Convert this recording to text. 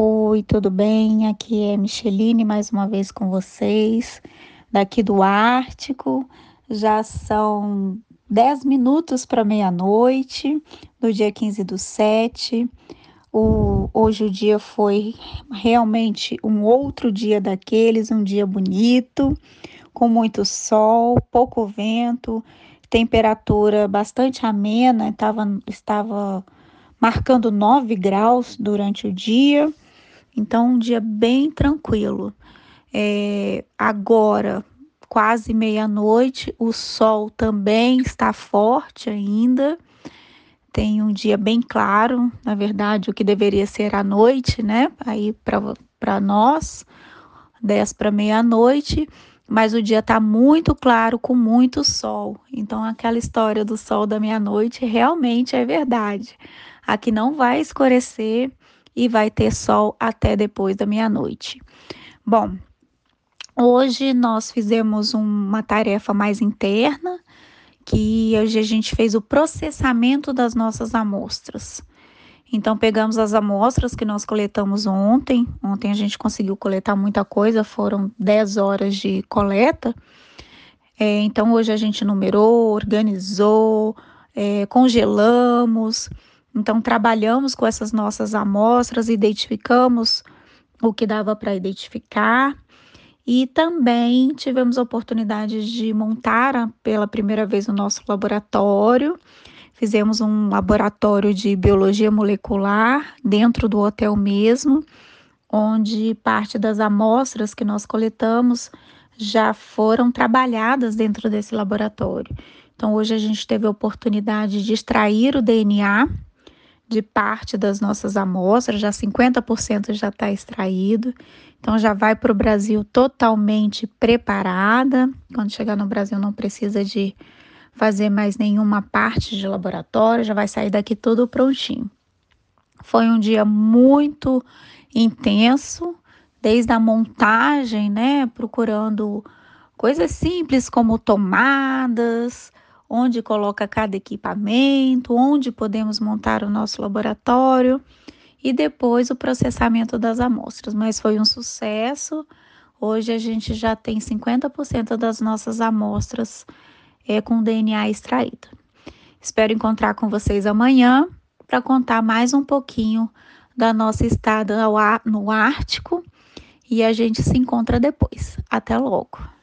Oi, tudo bem? Aqui é Micheline mais uma vez com vocês, daqui do Ártico. Já são 10 minutos para meia-noite, do dia 15 do 7. O, hoje o dia foi realmente um outro dia daqueles, um dia bonito, com muito sol, pouco vento, temperatura bastante amena, tava, estava marcando 9 graus durante o dia. Então, um dia bem tranquilo. É, agora, quase meia-noite, o sol também está forte ainda. Tem um dia bem claro, na verdade, o que deveria ser a noite, né? Aí para nós, 10 para meia-noite, mas o dia está muito claro, com muito sol. Então, aquela história do sol da meia-noite realmente é verdade. Aqui não vai escurecer e vai ter sol até depois da meia-noite. Bom, hoje nós fizemos uma tarefa mais interna, que hoje a gente fez o processamento das nossas amostras. Então, pegamos as amostras que nós coletamos ontem. Ontem a gente conseguiu coletar muita coisa, foram 10 horas de coleta. É, então, hoje a gente numerou, organizou, é, congelamos. Então, trabalhamos com essas nossas amostras, identificamos o que dava para identificar e também tivemos a oportunidade de montar pela primeira vez o nosso laboratório. Fizemos um laboratório de biologia molecular dentro do hotel mesmo, onde parte das amostras que nós coletamos já foram trabalhadas dentro desse laboratório. Então, hoje a gente teve a oportunidade de extrair o DNA de parte das nossas amostras, já 50% já está extraído, então já vai para o Brasil totalmente preparada. Quando chegar no Brasil, não precisa de fazer mais nenhuma parte de laboratório, já vai sair daqui tudo prontinho. Foi um dia muito intenso, desde a montagem, né? Procurando coisas simples como tomadas, onde coloca cada equipamento, onde podemos montar o nosso laboratório e depois o processamento das amostras. Mas foi um sucesso. Hoje a gente já tem 50% das nossas amostras é, com DNA extraído. Espero encontrar com vocês amanhã para contar mais um pouquinho da nossa estada no Ártico e a gente se encontra depois. Até logo!